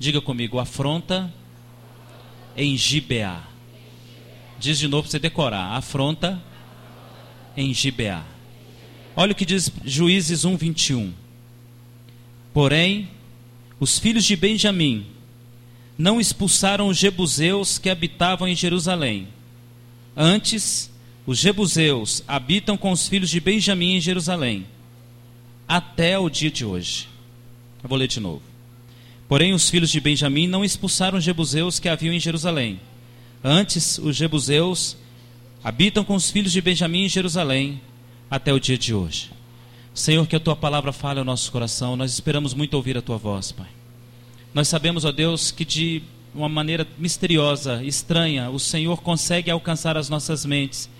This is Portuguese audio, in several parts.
Diga comigo, afronta em Gibeá. Diz de novo para você decorar. Afronta em Gibeá. Olha o que diz Juízes 1, 21. Porém, os filhos de Benjamim não expulsaram os jebuseus que habitavam em Jerusalém. Antes, os jebuseus habitam com os filhos de Benjamim em Jerusalém, até o dia de hoje. Eu vou ler de novo. Porém, os filhos de Benjamim não expulsaram os jebuseus que haviam em Jerusalém. Antes, os jebuseus habitam com os filhos de Benjamim em Jerusalém, até o dia de hoje. Senhor, que a tua palavra fale ao nosso coração. Nós esperamos muito ouvir a tua voz, Pai. Nós sabemos, ó Deus, que de uma maneira misteriosa, estranha, o Senhor consegue alcançar as nossas mentes,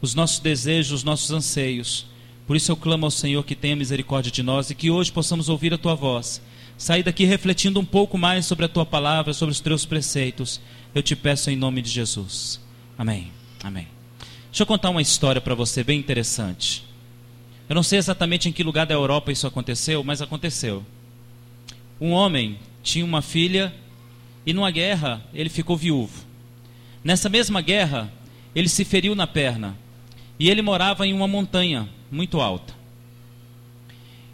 os nossos desejos, os nossos anseios. Por isso eu clamo ao Senhor que tenha misericórdia de nós e que hoje possamos ouvir a tua voz. Sair daqui refletindo um pouco mais sobre a tua palavra, sobre os teus preceitos. Eu te peço em nome de Jesus. Amém. Amém. Deixa eu contar uma história para você bem interessante. Eu não sei exatamente em que lugar da Europa isso aconteceu, mas aconteceu. Um homem tinha uma filha e numa guerra ele ficou viúvo. Nessa mesma guerra, ele se feriu na perna e ele morava em uma montanha muito alta.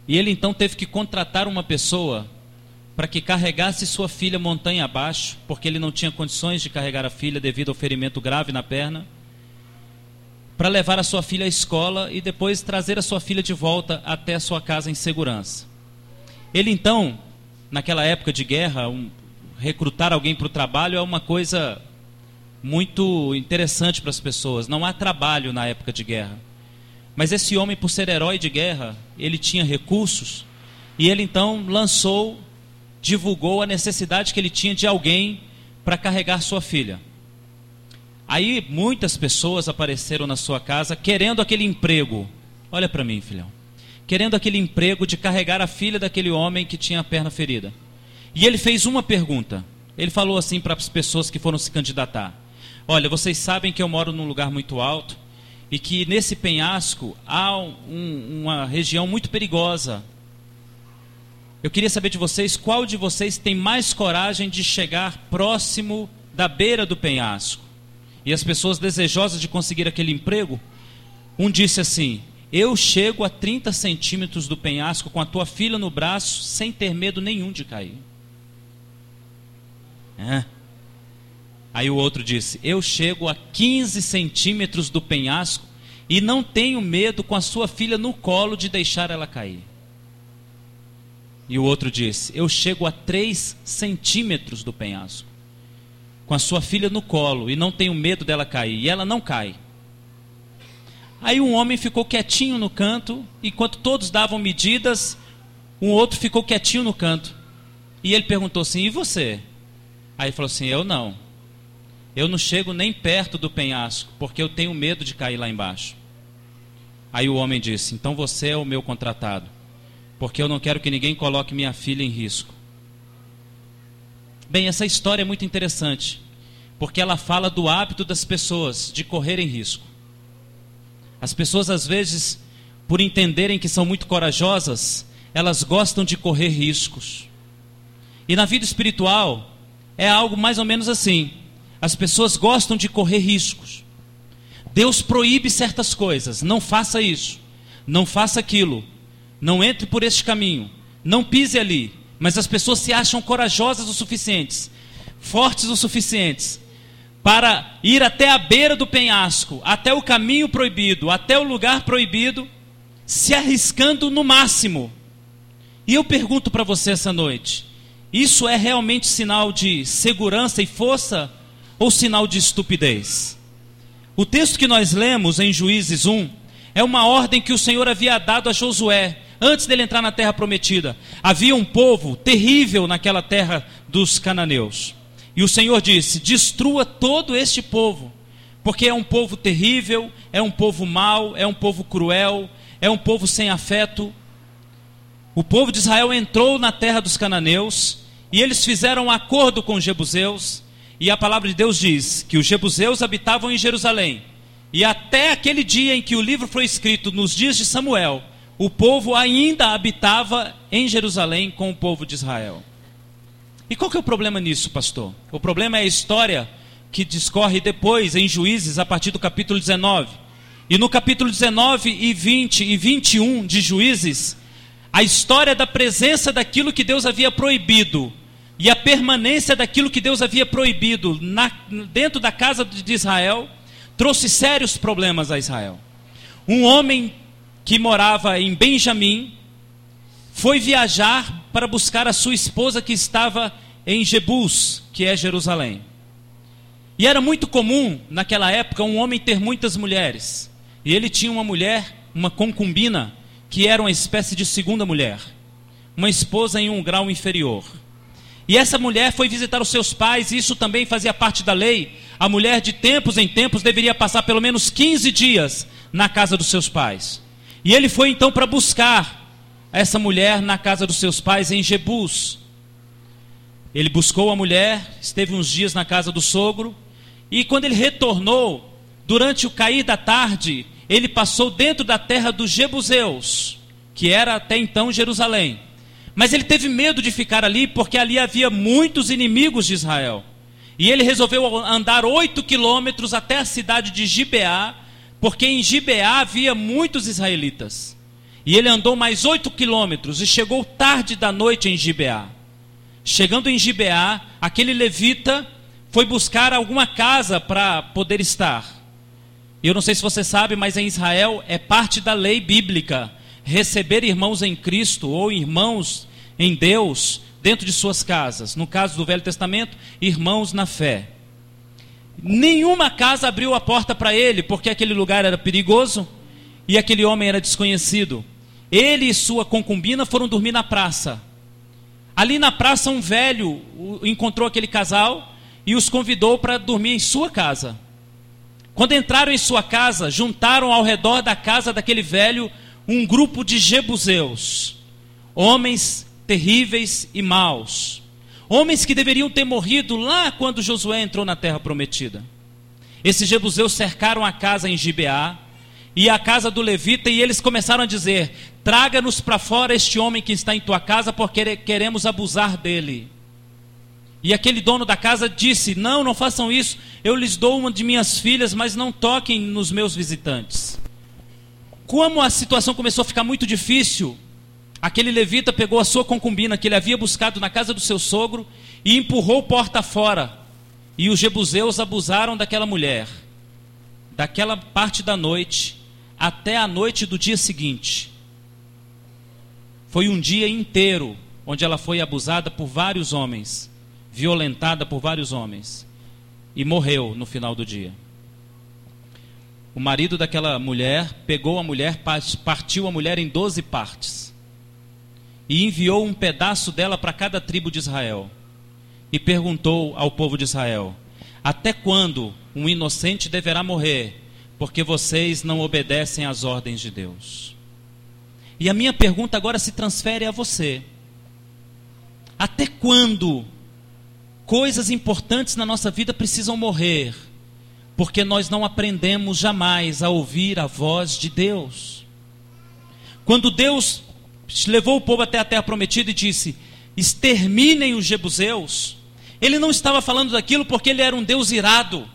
E ele então teve que contratar uma pessoa para que carregasse sua filha montanha abaixo, porque ele não tinha condições de carregar a filha devido ao ferimento grave na perna para levar a sua filha à escola e depois trazer a sua filha de volta até a sua casa em segurança. Ele então, naquela época de guerra, um, recrutar alguém para o trabalho é uma coisa muito interessante para as pessoas. Não há trabalho na época de guerra. Mas esse homem, por ser herói de guerra, ele tinha recursos e ele então lançou, divulgou a necessidade que ele tinha de alguém para carregar sua filha. Aí muitas pessoas apareceram na sua casa querendo aquele emprego. Olha para mim, filhão. Querendo aquele emprego de carregar a filha daquele homem que tinha a perna ferida. E ele fez uma pergunta. Ele falou assim para as pessoas que foram se candidatar: Olha, vocês sabem que eu moro num lugar muito alto e que nesse penhasco há um, uma região muito perigosa. Eu queria saber de vocês qual de vocês tem mais coragem de chegar próximo da beira do penhasco e as pessoas desejosas de conseguir aquele emprego, um disse assim: Eu chego a 30 centímetros do penhasco com a tua filha no braço, sem ter medo nenhum de cair. É. Aí o outro disse: Eu chego a 15 centímetros do penhasco e não tenho medo com a sua filha no colo de deixar ela cair. E o outro disse: Eu chego a 3 centímetros do penhasco com a sua filha no colo e não tenho medo dela cair. E ela não cai. Aí um homem ficou quietinho no canto, enquanto todos davam medidas, um outro ficou quietinho no canto. E ele perguntou assim: E você? Aí ele falou assim: Eu não. Eu não chego nem perto do penhasco, porque eu tenho medo de cair lá embaixo. Aí o homem disse: Então você é o meu contratado, porque eu não quero que ninguém coloque minha filha em risco. Bem, essa história é muito interessante, porque ela fala do hábito das pessoas de correrem risco. As pessoas, às vezes, por entenderem que são muito corajosas, elas gostam de correr riscos. E na vida espiritual, é algo mais ou menos assim: as pessoas gostam de correr riscos. Deus proíbe certas coisas, não faça isso, não faça aquilo, não entre por este caminho, não pise ali, mas as pessoas se acham corajosas o suficientes, fortes o suficientes, para ir até a beira do penhasco, até o caminho proibido, até o lugar proibido, se arriscando no máximo. E eu pergunto para você essa noite: isso é realmente sinal de segurança e força ou sinal de estupidez? O texto que nós lemos em Juízes 1 é uma ordem que o Senhor havia dado a Josué antes dele entrar na terra prometida. Havia um povo terrível naquela terra dos cananeus. E o Senhor disse: Destrua todo este povo, porque é um povo terrível, é um povo mau, é um povo cruel, é um povo sem afeto. O povo de Israel entrou na terra dos cananeus e eles fizeram um acordo com os jebuseus. E a palavra de Deus diz que os jebuseus habitavam em Jerusalém. E até aquele dia em que o livro foi escrito, nos dias de Samuel, o povo ainda habitava em Jerusalém com o povo de Israel. E qual que é o problema nisso, pastor? O problema é a história que discorre depois em Juízes, a partir do capítulo 19. E no capítulo 19 e 20 e 21 de Juízes, a história da presença daquilo que Deus havia proibido e a permanência daquilo que Deus havia proibido na, dentro da casa de Israel trouxe sérios problemas a Israel. Um homem que morava em Benjamim foi viajar para buscar a sua esposa que estava em Jebus, que é Jerusalém. E era muito comum naquela época um homem ter muitas mulheres. E ele tinha uma mulher, uma concubina, que era uma espécie de segunda mulher, uma esposa em um grau inferior. E essa mulher foi visitar os seus pais, e isso também fazia parte da lei. A mulher, de tempos em tempos, deveria passar pelo menos 15 dias na casa dos seus pais. E ele foi então para buscar essa mulher na casa dos seus pais em Jebus. Ele buscou a mulher, esteve uns dias na casa do sogro, e quando ele retornou, durante o cair da tarde, ele passou dentro da terra dos Jebuseus, que era até então Jerusalém. Mas ele teve medo de ficar ali, porque ali havia muitos inimigos de Israel. E ele resolveu andar oito quilômetros até a cidade de Gibeá, porque em Gibeá havia muitos israelitas. E ele andou mais oito quilômetros e chegou tarde da noite em Gibeá. Chegando em Gibeá, aquele levita foi buscar alguma casa para poder estar. Eu não sei se você sabe, mas em Israel é parte da lei bíblica receber irmãos em Cristo ou irmãos em Deus dentro de suas casas. No caso do Velho Testamento, irmãos na fé. Nenhuma casa abriu a porta para ele, porque aquele lugar era perigoso e aquele homem era desconhecido. Ele e sua concubina foram dormir na praça. Ali na praça, um velho encontrou aquele casal e os convidou para dormir em sua casa. Quando entraram em sua casa, juntaram ao redor da casa daquele velho um grupo de jebuseus, homens terríveis e maus, homens que deveriam ter morrido lá quando Josué entrou na terra prometida. Esses jebuseus cercaram a casa em Gibeá, e a casa do levita, e eles começaram a dizer: Traga-nos para fora este homem que está em tua casa, porque queremos abusar dele. E aquele dono da casa disse: Não, não façam isso. Eu lhes dou uma de minhas filhas, mas não toquem nos meus visitantes. Como a situação começou a ficar muito difícil, aquele levita pegou a sua concubina que ele havia buscado na casa do seu sogro e empurrou porta fora. E os jebuseus abusaram daquela mulher. Daquela parte da noite, até a noite do dia seguinte. Foi um dia inteiro onde ela foi abusada por vários homens, violentada por vários homens, e morreu no final do dia. O marido daquela mulher pegou a mulher, partiu a mulher em doze partes e enviou um pedaço dela para cada tribo de Israel. E perguntou ao povo de Israel: Até quando um inocente deverá morrer porque vocês não obedecem às ordens de Deus. E a minha pergunta agora se transfere a você. Até quando coisas importantes na nossa vida precisam morrer? Porque nós não aprendemos jamais a ouvir a voz de Deus. Quando Deus levou o povo até a terra prometida e disse: exterminem os jebuseus, ele não estava falando daquilo porque ele era um Deus irado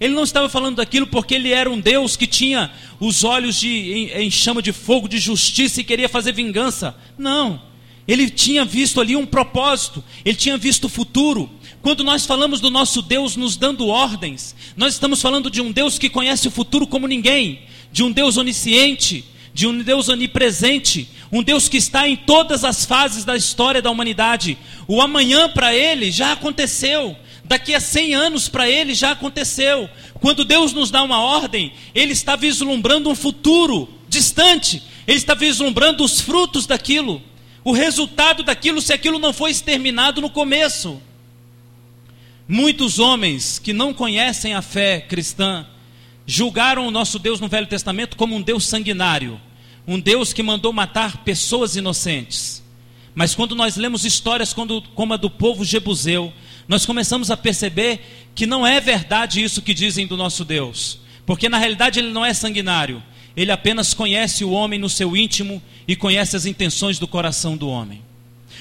ele não estava falando daquilo porque ele era um Deus que tinha os olhos de, em, em chama de fogo de justiça e queria fazer vingança. Não. Ele tinha visto ali um propósito, ele tinha visto o futuro. Quando nós falamos do nosso Deus nos dando ordens, nós estamos falando de um Deus que conhece o futuro como ninguém, de um Deus onisciente, de um Deus onipresente, um Deus que está em todas as fases da história da humanidade. O amanhã para ele já aconteceu. Daqui a 100 anos para ele já aconteceu. Quando Deus nos dá uma ordem, ele está vislumbrando um futuro distante. Ele está vislumbrando os frutos daquilo, o resultado daquilo se aquilo não foi exterminado no começo. Muitos homens que não conhecem a fé cristã julgaram o nosso Deus no Velho Testamento como um Deus sanguinário, um Deus que mandou matar pessoas inocentes. Mas quando nós lemos histórias como a do povo jebuseu, nós começamos a perceber que não é verdade isso que dizem do nosso Deus, porque na realidade ele não é sanguinário, ele apenas conhece o homem no seu íntimo e conhece as intenções do coração do homem.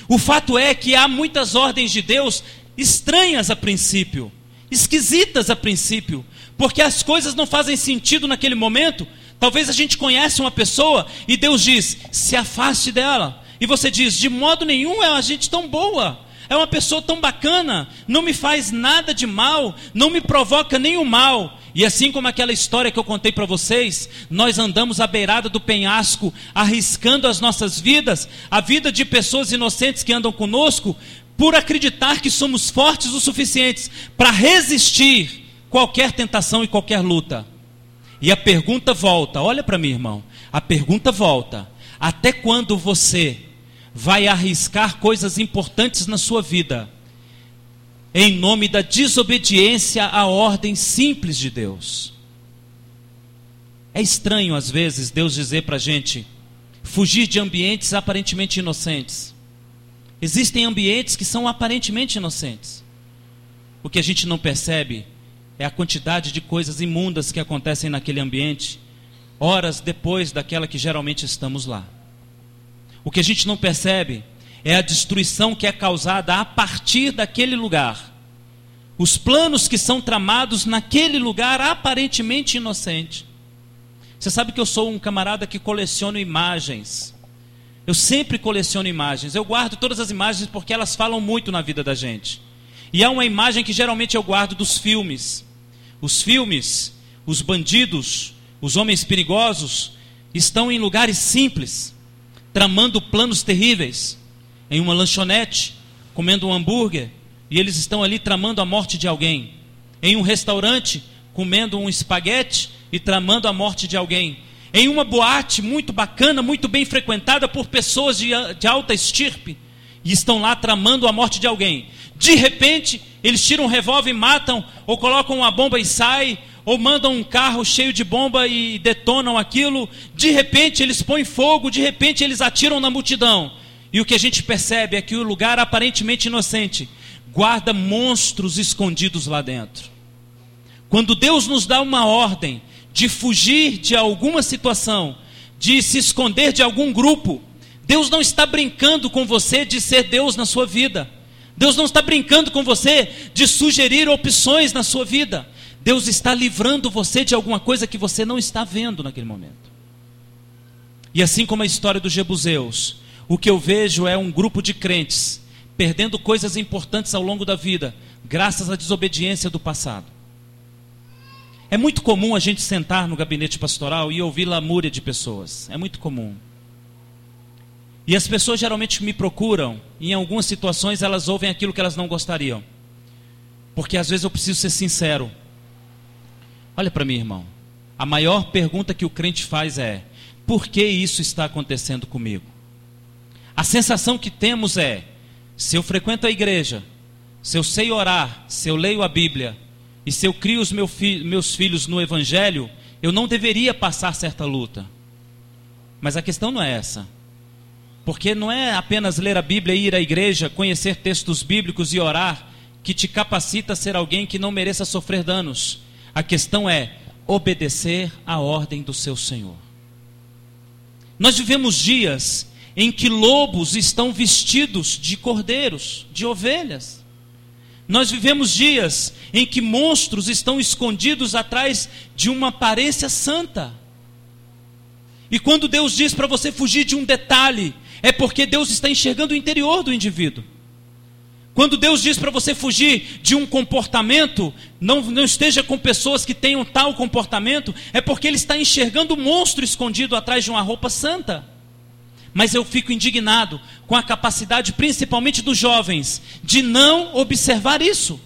O fato é que há muitas ordens de Deus estranhas a princípio, esquisitas a princípio, porque as coisas não fazem sentido naquele momento. Talvez a gente conhece uma pessoa e Deus diz: se afaste dela. E você diz: de modo nenhum é uma gente tão boa, é uma pessoa tão bacana, não me faz nada de mal, não me provoca nenhum mal. E assim como aquela história que eu contei para vocês, nós andamos à beirada do penhasco, arriscando as nossas vidas, a vida de pessoas inocentes que andam conosco, por acreditar que somos fortes o suficientes para resistir qualquer tentação e qualquer luta. E a pergunta volta, olha para mim, irmão. A pergunta volta: até quando você vai arriscar coisas importantes na sua vida em nome da desobediência à ordem simples de Deus? É estranho às vezes Deus dizer para a gente fugir de ambientes aparentemente inocentes. Existem ambientes que são aparentemente inocentes. O que a gente não percebe é a quantidade de coisas imundas que acontecem naquele ambiente, horas depois daquela que geralmente estamos lá. O que a gente não percebe é a destruição que é causada a partir daquele lugar. Os planos que são tramados naquele lugar aparentemente inocente. Você sabe que eu sou um camarada que coleciona imagens. Eu sempre coleciono imagens. Eu guardo todas as imagens porque elas falam muito na vida da gente. E há uma imagem que geralmente eu guardo dos filmes. Os filmes, os bandidos, os homens perigosos estão em lugares simples, tramando planos terríveis, em uma lanchonete, comendo um hambúrguer, e eles estão ali tramando a morte de alguém. Em um restaurante, comendo um espaguete e tramando a morte de alguém. Em uma boate muito bacana, muito bem frequentada por pessoas de, de alta estirpe, e estão lá tramando a morte de alguém. De repente, eles tiram um revólver e matam, ou colocam uma bomba e saem, ou mandam um carro cheio de bomba e detonam aquilo. De repente, eles põem fogo, de repente, eles atiram na multidão. E o que a gente percebe é que o lugar aparentemente inocente guarda monstros escondidos lá dentro. Quando Deus nos dá uma ordem de fugir de alguma situação, de se esconder de algum grupo, Deus não está brincando com você de ser Deus na sua vida. Deus não está brincando com você de sugerir opções na sua vida. Deus está livrando você de alguma coisa que você não está vendo naquele momento. E assim como a história dos Jebuseus, o que eu vejo é um grupo de crentes perdendo coisas importantes ao longo da vida, graças à desobediência do passado. É muito comum a gente sentar no gabinete pastoral e ouvir lamúria de pessoas. É muito comum. E as pessoas geralmente me procuram, em algumas situações elas ouvem aquilo que elas não gostariam. Porque às vezes eu preciso ser sincero. Olha para mim, irmão. A maior pergunta que o crente faz é: por que isso está acontecendo comigo? A sensação que temos é: se eu frequento a igreja, se eu sei orar, se eu leio a Bíblia, e se eu crio os meu fi meus filhos no Evangelho, eu não deveria passar certa luta. Mas a questão não é essa. Porque não é apenas ler a Bíblia e ir à igreja, conhecer textos bíblicos e orar que te capacita a ser alguém que não mereça sofrer danos. A questão é obedecer à ordem do seu Senhor. Nós vivemos dias em que lobos estão vestidos de cordeiros, de ovelhas. Nós vivemos dias em que monstros estão escondidos atrás de uma aparência santa. E quando Deus diz para você fugir de um detalhe, é porque Deus está enxergando o interior do indivíduo. Quando Deus diz para você fugir de um comportamento, não, não esteja com pessoas que tenham tal comportamento, é porque Ele está enxergando o monstro escondido atrás de uma roupa santa. Mas eu fico indignado com a capacidade, principalmente dos jovens, de não observar isso,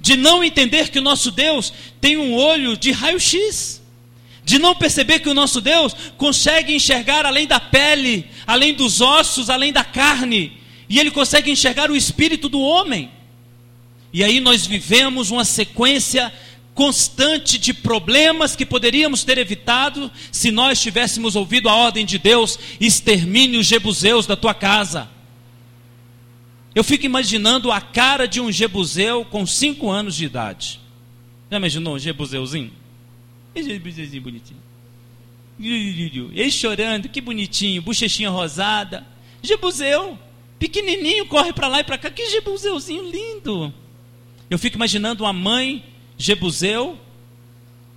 de não entender que o nosso Deus tem um olho de raio-x de não perceber que o nosso Deus consegue enxergar além da pele, além dos ossos, além da carne, e Ele consegue enxergar o espírito do homem. E aí nós vivemos uma sequência constante de problemas que poderíamos ter evitado se nós tivéssemos ouvido a ordem de Deus: extermine os jebuseus da tua casa. Eu fico imaginando a cara de um jebuseu com cinco anos de idade. Já imaginou um jebuseuzinho? Esse bonitinho. Ele chorando, que bonitinho, bochechinha rosada. Jebuseu. Pequenininho, corre para lá e para cá. Que Jebuseuzinho lindo. Eu fico imaginando uma mãe Jebuseu,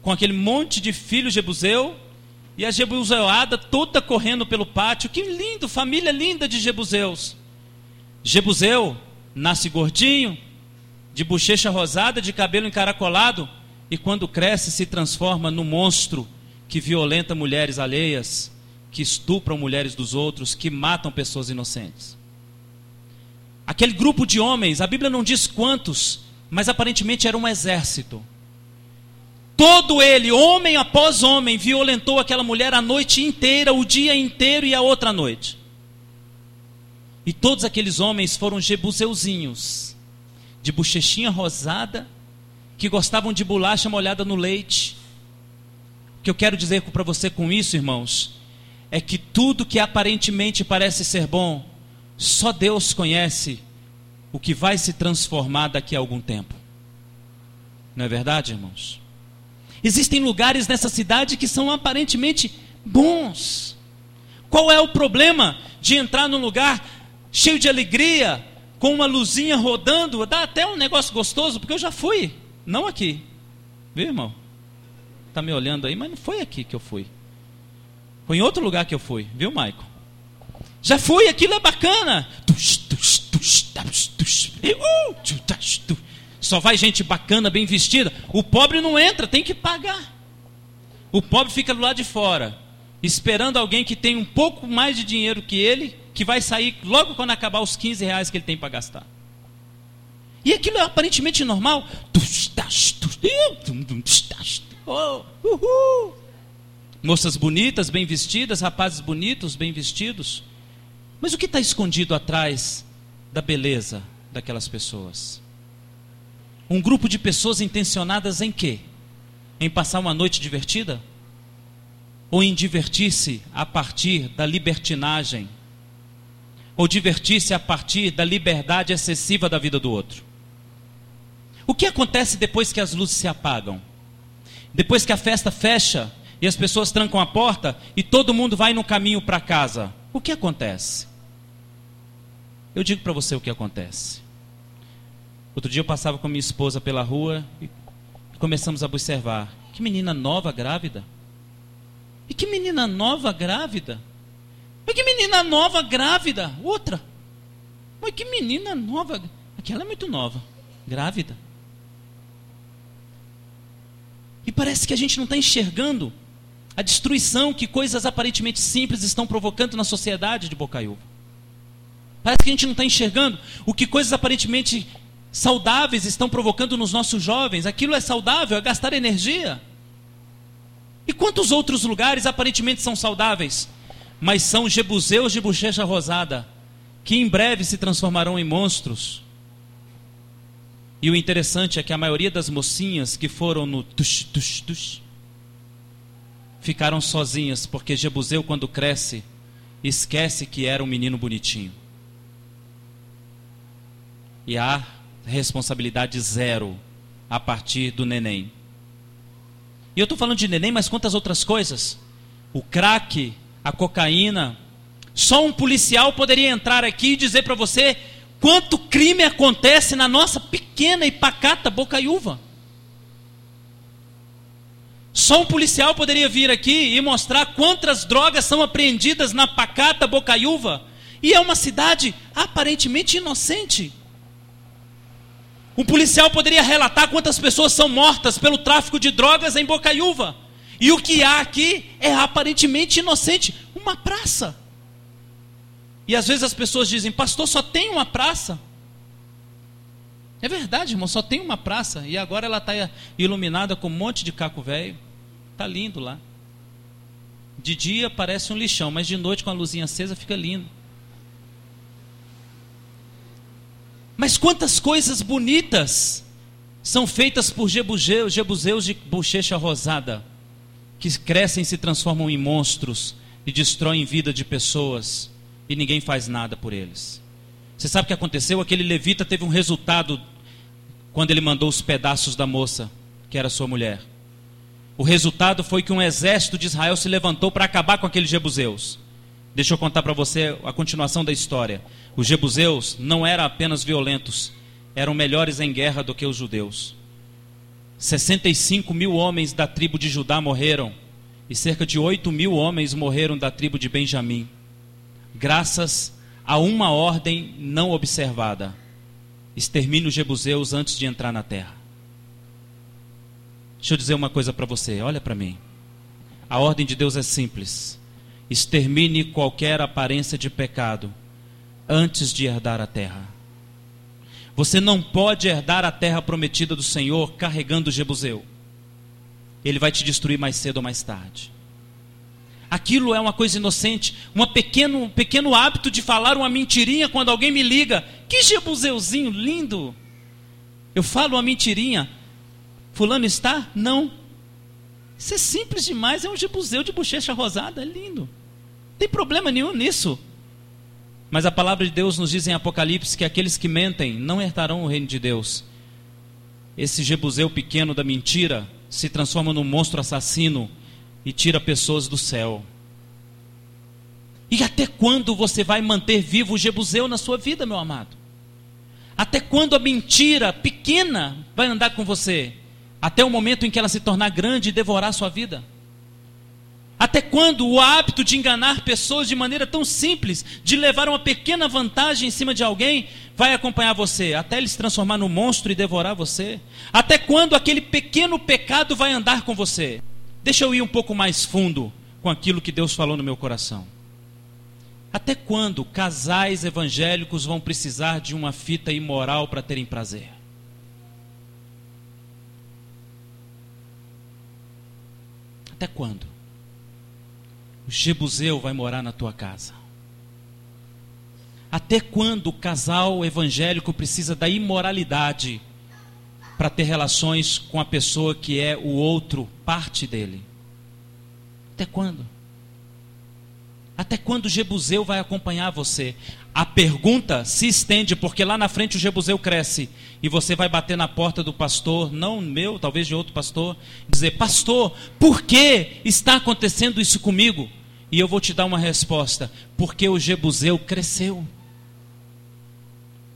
com aquele monte de filhos Jebuseu, e a Jebuseuada toda correndo pelo pátio. Que lindo, família linda de Jebuseus. Jebuseu nasce gordinho, de bochecha rosada, de cabelo encaracolado, e quando cresce se transforma no monstro que violenta mulheres alheias, que estupram mulheres dos outros, que matam pessoas inocentes. Aquele grupo de homens, a Bíblia não diz quantos, mas aparentemente era um exército. Todo ele, homem após homem, violentou aquela mulher a noite inteira, o dia inteiro e a outra noite. E todos aqueles homens foram jebuseuzinhos, de bochechinha rosada, que gostavam de bolacha molhada no leite. O que eu quero dizer para você com isso, irmãos, é que tudo que aparentemente parece ser bom, só Deus conhece o que vai se transformar daqui a algum tempo. Não é verdade, irmãos? Existem lugares nessa cidade que são aparentemente bons. Qual é o problema de entrar num lugar cheio de alegria, com uma luzinha rodando? Dá até um negócio gostoso, porque eu já fui, não aqui. Viu, irmão? Está me olhando aí, mas não foi aqui que eu fui. Foi em outro lugar que eu fui, viu, Maico? Já fui, aquilo é bacana. Só vai gente bacana, bem vestida. O pobre não entra, tem que pagar. O pobre fica do lado de fora, esperando alguém que tem um pouco mais de dinheiro que ele, que vai sair logo quando acabar os 15 reais que ele tem para gastar. E aquilo é aparentemente normal. Moças bonitas, bem vestidas, rapazes bonitos, bem vestidos. Mas o que está escondido atrás da beleza daquelas pessoas? Um grupo de pessoas intencionadas em quê? Em passar uma noite divertida? Ou em divertir-se a partir da libertinagem? Ou divertir-se a partir da liberdade excessiva da vida do outro? O que acontece depois que as luzes se apagam? Depois que a festa fecha e as pessoas trancam a porta e todo mundo vai no caminho para casa, o que acontece? Eu digo para você o que acontece. Outro dia eu passava com minha esposa pela rua e começamos a observar: que menina nova grávida. E que menina nova grávida. Mas que menina nova grávida. Outra. Mas que menina nova. Aquela é muito nova. Grávida. E parece que a gente não está enxergando a destruição que coisas aparentemente simples estão provocando na sociedade de Bocaiúva. Parece que a gente não está enxergando o que coisas aparentemente saudáveis estão provocando nos nossos jovens. Aquilo é saudável, é gastar energia. E quantos outros lugares aparentemente são saudáveis, mas são jebuseus de bochecha rosada, que em breve se transformarão em monstros? E o interessante é que a maioria das mocinhas que foram no tush, tush, tush, ficaram sozinhas, porque Jebuseu, quando cresce, esquece que era um menino bonitinho. E há responsabilidade zero a partir do neném. E eu estou falando de neném, mas quantas outras coisas? O crack, a cocaína. Só um policial poderia entrar aqui e dizer para você Quanto crime acontece na nossa pequena e pacata Bocaiúva? Só um policial poderia vir aqui e mostrar quantas drogas são apreendidas na pacata Bocaiúva. E é uma cidade aparentemente inocente. Um policial poderia relatar quantas pessoas são mortas pelo tráfico de drogas em Bocaiúva. E o que há aqui é aparentemente inocente uma praça. E às vezes as pessoas dizem, pastor, só tem uma praça. É verdade, irmão, só tem uma praça. E agora ela está iluminada com um monte de caco velho. Está lindo lá. De dia parece um lixão, mas de noite com a luzinha acesa fica lindo. Mas quantas coisas bonitas são feitas por jebuseus, jebuseus de bochecha rosada, que crescem e se transformam em monstros e destroem vida de pessoas e ninguém faz nada por eles. Você sabe o que aconteceu? Aquele levita teve um resultado quando ele mandou os pedaços da moça, que era sua mulher. O resultado foi que um exército de Israel se levantou para acabar com aqueles jebuseus. Deixa eu contar para você a continuação da história. Os jebuseus não eram apenas violentos, eram melhores em guerra do que os judeus. 65 mil homens da tribo de Judá morreram e cerca de 8 mil homens morreram da tribo de Benjamim, graças a uma ordem não observada: extermine os jebuseus antes de entrar na terra. Deixa eu dizer uma coisa para você, olha para mim. A ordem de Deus é simples: extermine qualquer aparência de pecado antes de herdar a terra. Você não pode herdar a terra prometida do Senhor carregando o Jebuseu. Ele vai te destruir mais cedo ou mais tarde. Aquilo é uma coisa inocente, um pequeno, um pequeno hábito de falar uma mentirinha quando alguém me liga. Que Jebuseuzinho lindo! Eu falo uma mentirinha. Fulano está? Não. Isso é simples demais, é um Jebuseu de bochecha rosada, é lindo. Não tem problema nenhum nisso. Mas a palavra de Deus nos diz em Apocalipse que aqueles que mentem não herdarão o reino de Deus. Esse Jebuseu pequeno da mentira se transforma num monstro assassino e tira pessoas do céu. E até quando você vai manter vivo o Jebuseu na sua vida, meu amado? Até quando a mentira pequena vai andar com você? Até o momento em que ela se tornar grande e devorar a sua vida? Até quando o hábito de enganar pessoas de maneira tão simples, de levar uma pequena vantagem em cima de alguém, vai acompanhar você? Até ele se transformar no monstro e devorar você? Até quando aquele pequeno pecado vai andar com você? Deixa eu ir um pouco mais fundo com aquilo que Deus falou no meu coração. Até quando casais evangélicos vão precisar de uma fita imoral para terem prazer? Até quando? o Jebuseu vai morar na tua casa? Até quando o casal evangélico precisa da imoralidade para ter relações com a pessoa que é o outro, parte dele? Até quando? Até quando o Jebuseu vai acompanhar você? A pergunta se estende, porque lá na frente o Jebuseu cresce. E você vai bater na porta do pastor, não meu, talvez de outro pastor, dizer: Pastor, por que está acontecendo isso comigo? E eu vou te dar uma resposta: porque o Jebuseu cresceu.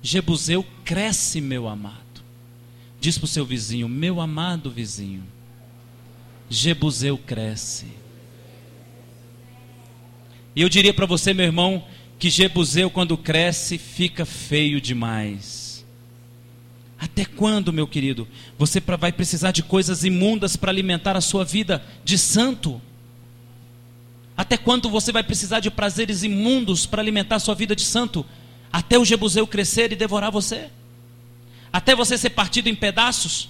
Jebuseu cresce, meu amado. Diz para o seu vizinho: meu amado vizinho, Jebuseu cresce. E eu diria para você, meu irmão, que Jebuseu, quando cresce, fica feio demais. Até quando, meu querido, você vai precisar de coisas imundas para alimentar a sua vida de santo? Até quando você vai precisar de prazeres imundos para alimentar sua vida de santo? Até o Jebuseu crescer e devorar você? Até você ser partido em pedaços?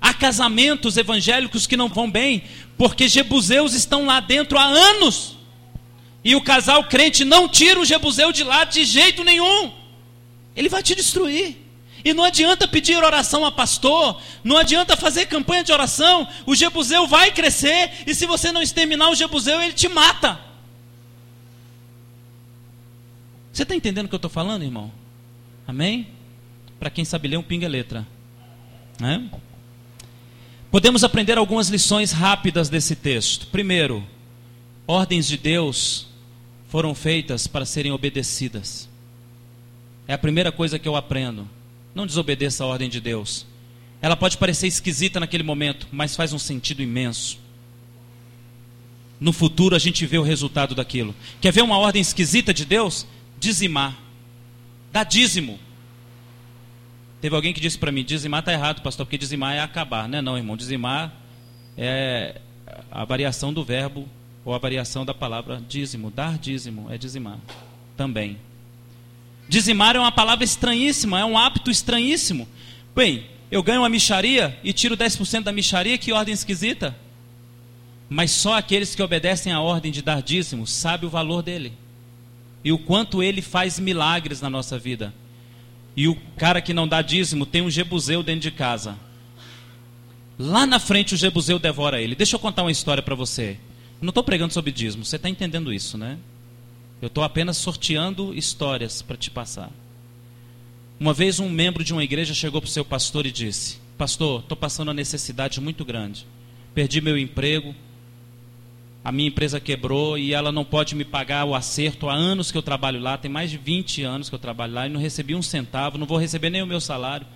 Há casamentos evangélicos que não vão bem, porque Jebuseus estão lá dentro há anos. E o casal crente não tira o Jebuseu de lá de jeito nenhum. Ele vai te destruir. E não adianta pedir oração a pastor, não adianta fazer campanha de oração, o Jebuseu vai crescer, e se você não exterminar o Jebuseu, ele te mata. Você está entendendo o que eu estou falando, irmão? Amém? Para quem sabe ler, um pinga letra. Né? Podemos aprender algumas lições rápidas desse texto. Primeiro, ordens de Deus foram feitas para serem obedecidas. É a primeira coisa que eu aprendo. Não desobedeça a ordem de Deus. Ela pode parecer esquisita naquele momento, mas faz um sentido imenso. No futuro a gente vê o resultado daquilo. Quer ver uma ordem esquisita de Deus? Dizimar. Dá dízimo. Teve alguém que disse para mim: dizimar está errado, pastor, porque dizimar é acabar. Não é, não, irmão. Dizimar é a variação do verbo ou a variação da palavra dízimo. Dar dízimo é dizimar também. Dizimar é uma palavra estranhíssima, é um hábito estranhíssimo. Bem, eu ganho uma micharia e tiro 10% da micharia, que ordem esquisita. Mas só aqueles que obedecem à ordem de dar dízimo sabem o valor dele. E o quanto ele faz milagres na nossa vida. E o cara que não dá dízimo tem um jebuseu dentro de casa. Lá na frente o jebuseu devora ele. Deixa eu contar uma história para você. não estou pregando sobre dízimo, você está entendendo isso, né? Eu estou apenas sorteando histórias para te passar. Uma vez um membro de uma igreja chegou para o seu pastor e disse: Pastor, estou passando uma necessidade muito grande. Perdi meu emprego, a minha empresa quebrou e ela não pode me pagar o acerto há anos que eu trabalho lá, tem mais de 20 anos que eu trabalho lá e não recebi um centavo, não vou receber nem o meu salário.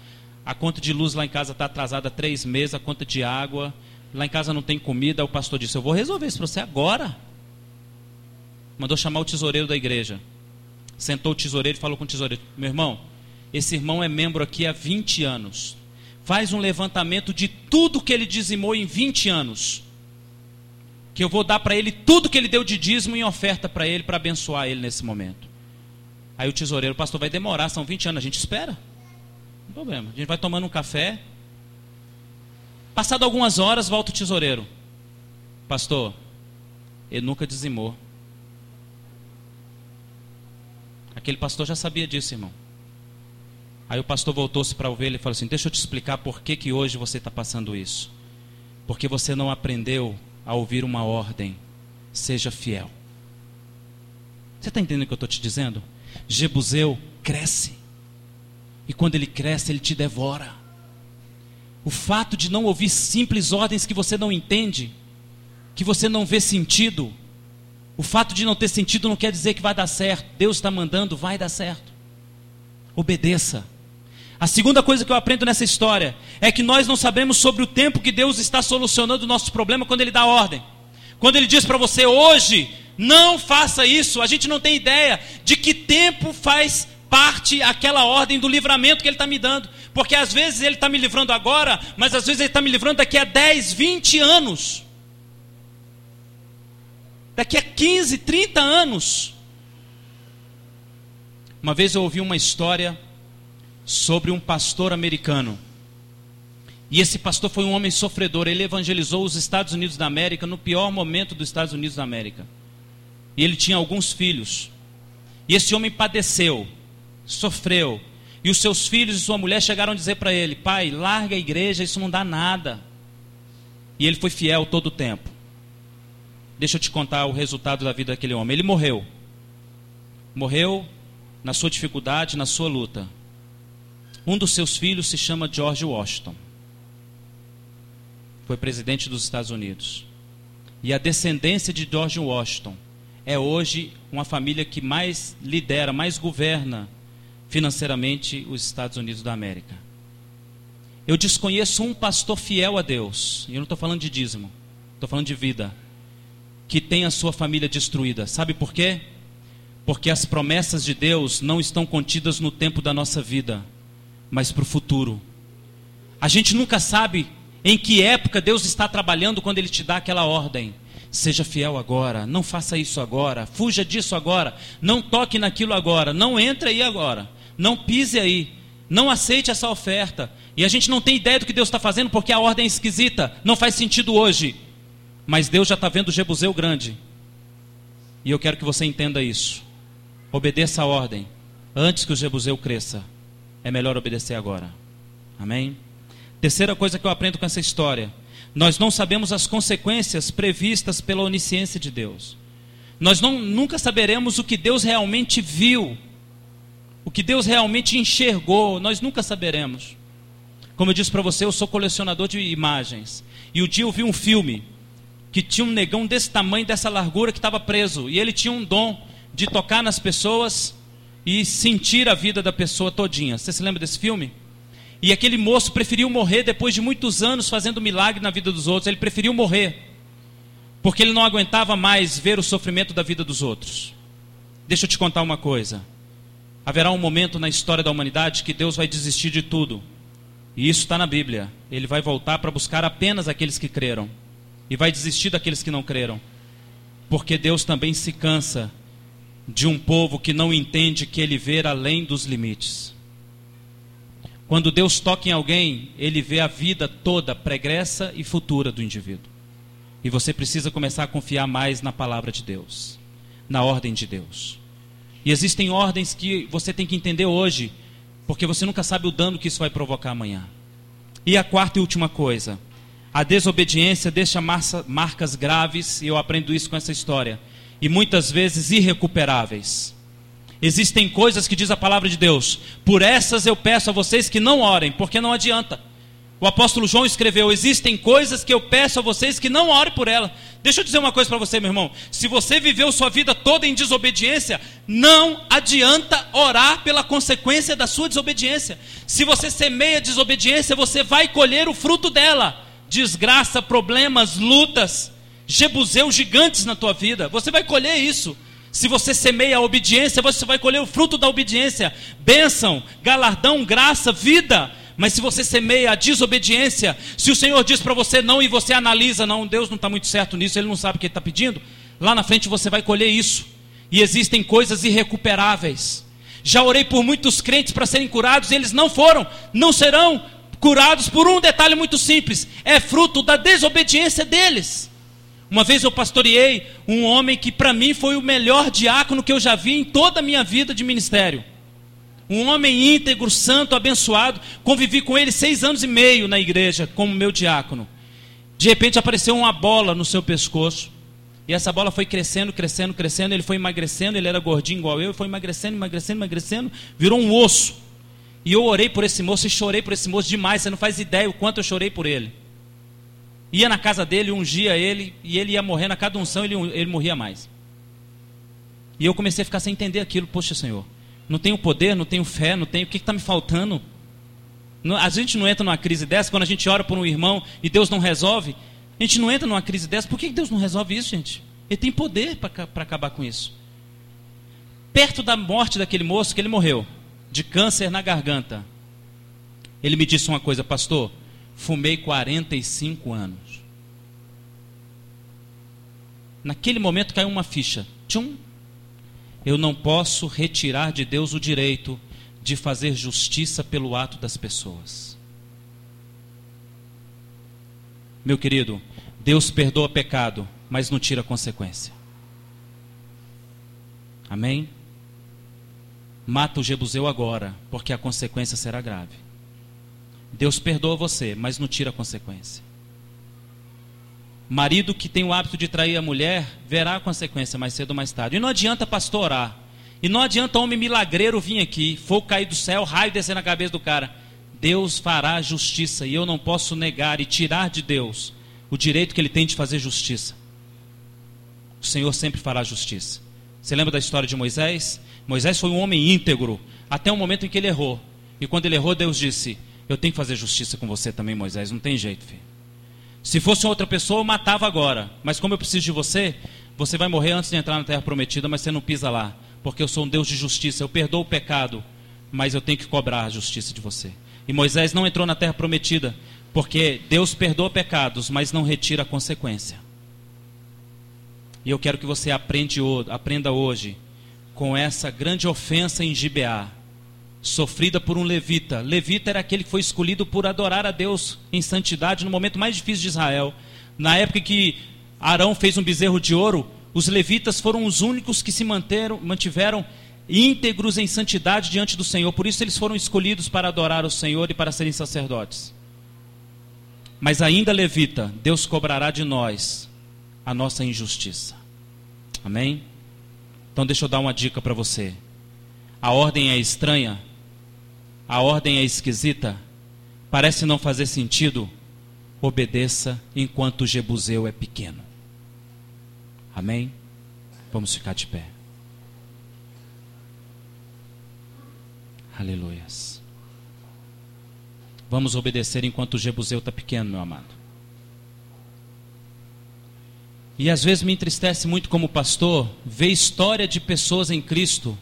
A conta de luz lá em casa está atrasada há três meses, a conta de água, lá em casa não tem comida. O pastor disse: Eu vou resolver isso para você agora. Mandou chamar o tesoureiro da igreja. Sentou o tesoureiro e falou com o tesoureiro: Meu irmão, esse irmão é membro aqui há 20 anos. Faz um levantamento de tudo que ele dizimou em 20 anos que eu vou dar para ele tudo que ele deu de dízimo em oferta para ele, para abençoar ele nesse momento. Aí o tesoureiro, pastor, vai demorar, são 20 anos, a gente espera. Não tem problema. A gente vai tomando um café. Passado algumas horas, volta o tesoureiro. Pastor, ele nunca dizimou. Aquele pastor já sabia disso, irmão. Aí o pastor voltou-se para a ovelha e falou assim: Deixa eu te explicar por que, que hoje você está passando isso. Porque você não aprendeu a ouvir uma ordem: seja fiel. Você está entendendo o que eu estou te dizendo? Jebuseu cresce. E quando ele cresce, ele te devora. O fato de não ouvir simples ordens que você não entende, que você não vê sentido, o fato de não ter sentido não quer dizer que vai dar certo. Deus está mandando, vai dar certo. Obedeça. A segunda coisa que eu aprendo nessa história é que nós não sabemos sobre o tempo que Deus está solucionando o nosso problema quando Ele dá ordem. Quando Ele diz para você hoje, não faça isso, a gente não tem ideia de que tempo faz parte aquela ordem do livramento que Ele está me dando. Porque às vezes Ele está me livrando agora, mas às vezes Ele está me livrando daqui a 10, 20 anos. Daqui a 15, 30 anos. Uma vez eu ouvi uma história sobre um pastor americano. E esse pastor foi um homem sofredor. Ele evangelizou os Estados Unidos da América no pior momento dos Estados Unidos da América. E ele tinha alguns filhos. E esse homem padeceu, sofreu. E os seus filhos e sua mulher chegaram a dizer para ele: Pai, larga a igreja, isso não dá nada. E ele foi fiel todo o tempo. Deixa eu te contar o resultado da vida daquele homem. Ele morreu. Morreu na sua dificuldade, na sua luta. Um dos seus filhos se chama George Washington. Foi presidente dos Estados Unidos. E a descendência de George Washington é hoje uma família que mais lidera, mais governa financeiramente os Estados Unidos da América. Eu desconheço um pastor fiel a Deus, e eu não estou falando de dízimo, estou falando de vida, que tem a sua família destruída. Sabe por quê? Porque as promessas de Deus não estão contidas no tempo da nossa vida mas para o futuro. A gente nunca sabe em que época Deus está trabalhando quando Ele te dá aquela ordem. Seja fiel agora, não faça isso agora, fuja disso agora, não toque naquilo agora, não entre aí agora, não pise aí, não aceite essa oferta. E a gente não tem ideia do que Deus está fazendo porque a ordem é esquisita, não faz sentido hoje. Mas Deus já está vendo o Jebuseu grande. E eu quero que você entenda isso. Obedeça a ordem antes que o Jebuseu cresça é melhor obedecer agora. Amém? Terceira coisa que eu aprendo com essa história: nós não sabemos as consequências previstas pela onisciência de Deus. Nós não, nunca saberemos o que Deus realmente viu, o que Deus realmente enxergou, nós nunca saberemos. Como eu disse para você, eu sou colecionador de imagens. E o dia eu vi um filme que tinha um negão desse tamanho, dessa largura, que estava preso. E ele tinha um dom de tocar nas pessoas e sentir a vida da pessoa todinha. Você se lembra desse filme? E aquele moço preferiu morrer depois de muitos anos fazendo milagre na vida dos outros. Ele preferiu morrer. Porque ele não aguentava mais ver o sofrimento da vida dos outros. Deixa eu te contar uma coisa. Haverá um momento na história da humanidade que Deus vai desistir de tudo. E isso está na Bíblia. Ele vai voltar para buscar apenas aqueles que creram. E vai desistir daqueles que não creram. Porque Deus também se cansa de um povo que não entende que ele vê além dos limites. Quando Deus toca em alguém, ele vê a vida toda pregressa e futura do indivíduo. E você precisa começar a confiar mais na palavra de Deus, na ordem de Deus. E existem ordens que você tem que entender hoje, porque você nunca sabe o dano que isso vai provocar amanhã. E a quarta e última coisa: a desobediência deixa marcas graves, e eu aprendo isso com essa história e muitas vezes irrecuperáveis. Existem coisas que diz a palavra de Deus, por essas eu peço a vocês que não orem, porque não adianta. O apóstolo João escreveu: Existem coisas que eu peço a vocês que não orem por ela. Deixa eu dizer uma coisa para você, meu irmão. Se você viveu sua vida toda em desobediência, não adianta orar pela consequência da sua desobediência. Se você semeia desobediência, você vai colher o fruto dela: desgraça, problemas, lutas, jebuseus gigantes na tua vida. Você vai colher isso. Se você semeia a obediência, você vai colher o fruto da obediência: bênção, galardão, graça, vida. Mas se você semeia a desobediência, se o Senhor diz para você não e você analisa, não, Deus não está muito certo nisso, Ele não sabe o que está pedindo, lá na frente você vai colher isso. E existem coisas irrecuperáveis. Já orei por muitos crentes para serem curados, e eles não foram, não serão curados por um detalhe muito simples: é fruto da desobediência deles. Uma vez eu pastoreei um homem que para mim foi o melhor diácono que eu já vi em toda a minha vida de ministério. Um homem íntegro, santo, abençoado. Convivi com ele seis anos e meio na igreja, como meu diácono. De repente apareceu uma bola no seu pescoço. E essa bola foi crescendo, crescendo, crescendo. Ele foi emagrecendo, ele era gordinho igual eu. Foi emagrecendo, emagrecendo, emagrecendo. Virou um osso. E eu orei por esse moço e chorei por esse moço demais. Você não faz ideia o quanto eu chorei por ele. Ia na casa dele, ungia ele, e ele ia morrendo. A cada unção ele, ele morria mais. E eu comecei a ficar sem entender aquilo. Poxa, Senhor, não tenho poder, não tenho fé, não tenho. O que está me faltando? A gente não entra numa crise dessa quando a gente ora por um irmão e Deus não resolve. A gente não entra numa crise dessa. Por que Deus não resolve isso, gente? Ele tem poder para acabar com isso. Perto da morte daquele moço, que ele morreu, de câncer na garganta, ele me disse uma coisa, pastor. Fumei 45 anos. Naquele momento caiu uma ficha. Tchum, eu não posso retirar de Deus o direito de fazer justiça pelo ato das pessoas. Meu querido, Deus perdoa pecado, mas não tira consequência. Amém? Mata o Jebuseu agora, porque a consequência será grave. Deus perdoa você, mas não tira a consequência. Marido que tem o hábito de trair a mulher verá a consequência mais cedo ou mais tarde. E não adianta pastor orar. E não adianta homem milagreiro vir aqui, fogo cair do céu, raio descer na cabeça do cara. Deus fará justiça e eu não posso negar e tirar de Deus o direito que ele tem de fazer justiça. O Senhor sempre fará justiça. Você lembra da história de Moisés? Moisés foi um homem íntegro até o momento em que ele errou. E quando ele errou, Deus disse: Eu tenho que fazer justiça com você também, Moisés. Não tem jeito, filho. Se fosse outra pessoa, eu matava agora. Mas como eu preciso de você, você vai morrer antes de entrar na terra prometida, mas você não pisa lá. Porque eu sou um Deus de justiça. Eu perdoo o pecado, mas eu tenho que cobrar a justiça de você. E Moisés não entrou na terra prometida, porque Deus perdoa pecados, mas não retira a consequência. E eu quero que você aprenda hoje com essa grande ofensa em Gibeá sofrida por um levita. Levita era aquele que foi escolhido por adorar a Deus em santidade no momento mais difícil de Israel. Na época que Arão fez um bezerro de ouro, os levitas foram os únicos que se manteram, mantiveram íntegros em santidade diante do Senhor. Por isso eles foram escolhidos para adorar o Senhor e para serem sacerdotes. Mas ainda levita, Deus cobrará de nós a nossa injustiça. Amém? Então deixa eu dar uma dica para você. A ordem é estranha, a ordem é esquisita, parece não fazer sentido, obedeça enquanto o Jebuseu é pequeno. Amém? Vamos ficar de pé. Aleluias. Vamos obedecer enquanto o Jebuseu está pequeno, meu amado. E às vezes me entristece muito como pastor ver história de pessoas em Cristo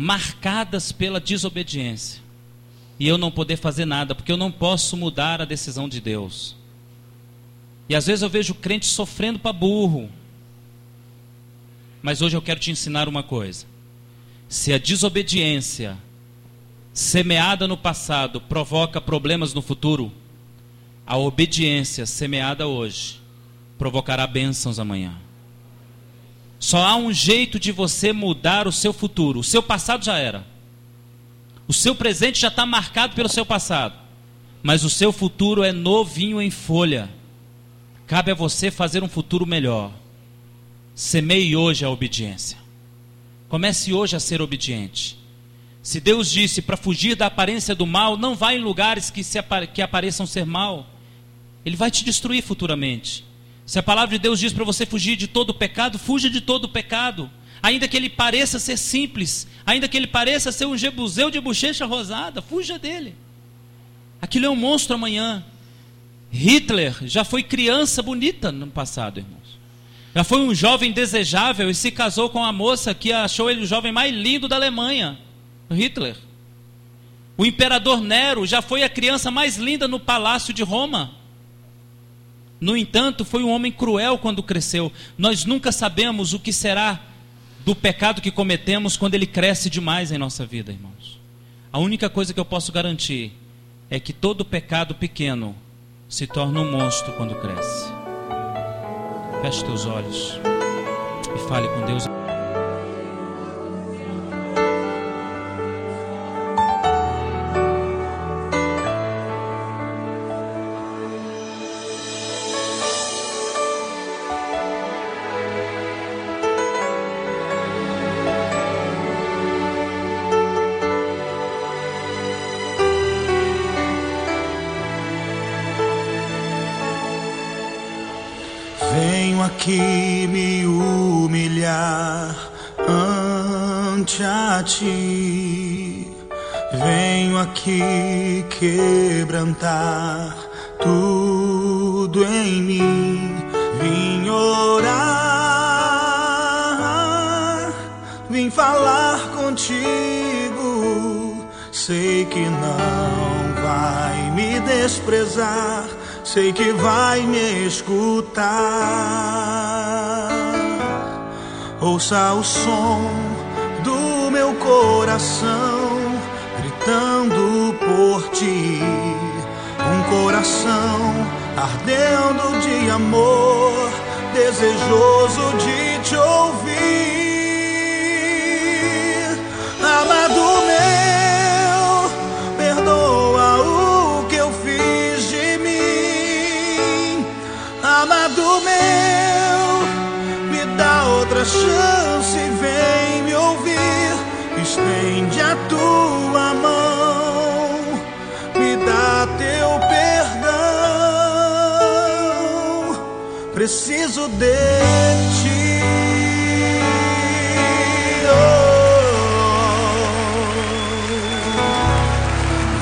marcadas pela desobediência. E eu não poder fazer nada, porque eu não posso mudar a decisão de Deus. E às vezes eu vejo crente sofrendo para burro. Mas hoje eu quero te ensinar uma coisa. Se a desobediência semeada no passado provoca problemas no futuro, a obediência semeada hoje provocará bênçãos amanhã. Só há um jeito de você mudar o seu futuro. O seu passado já era. O seu presente já está marcado pelo seu passado. Mas o seu futuro é novinho em folha. Cabe a você fazer um futuro melhor. Semeie hoje a obediência. Comece hoje a ser obediente. Se Deus disse para fugir da aparência do mal, não vá em lugares que, se que apareçam ser mal. Ele vai te destruir futuramente. Se a palavra de Deus diz para você fugir de todo pecado, fuja de todo pecado. Ainda que ele pareça ser simples, ainda que ele pareça ser um jebuseu de bochecha rosada, fuja dele. Aquilo é um monstro amanhã. Hitler já foi criança bonita no passado, irmãos. Já foi um jovem desejável e se casou com a moça que achou ele o jovem mais lindo da Alemanha, Hitler. O imperador Nero já foi a criança mais linda no palácio de Roma. No entanto, foi um homem cruel quando cresceu. Nós nunca sabemos o que será do pecado que cometemos quando ele cresce demais em nossa vida, irmãos. A única coisa que eu posso garantir é que todo pecado pequeno se torna um monstro quando cresce. Feche teus olhos e fale com Deus. Sei que vai me escutar. Ouça o som do meu coração gritando por ti. Um coração ardendo de amor, desejoso de te ouvir. De ti. Oh.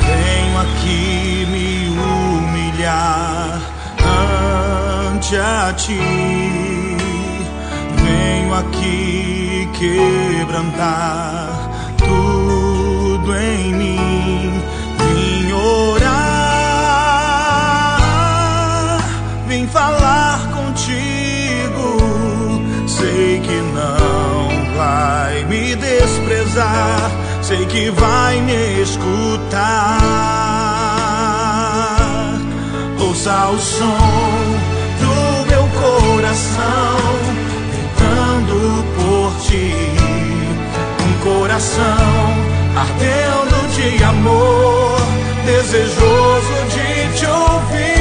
Venho aqui me humilhar ante a ti. Venho aqui quebrantar sei que vai me escutar. Ouça o som do meu coração gritando por ti. Um coração ardendo de amor, desejoso de te ouvir.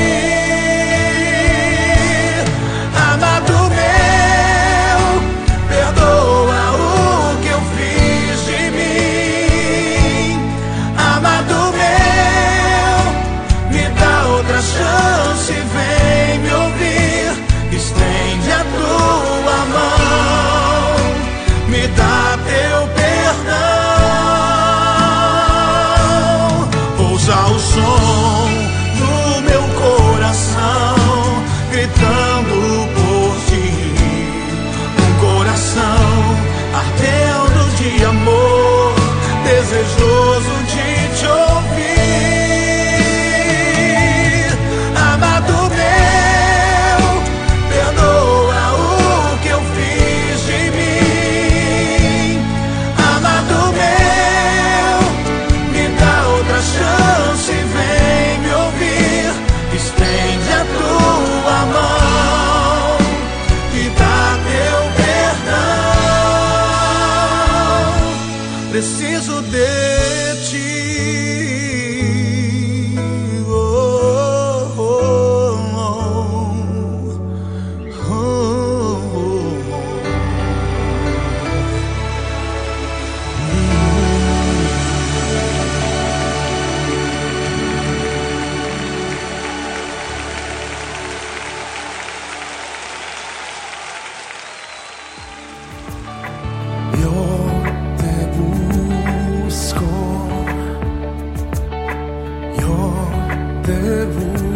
我的路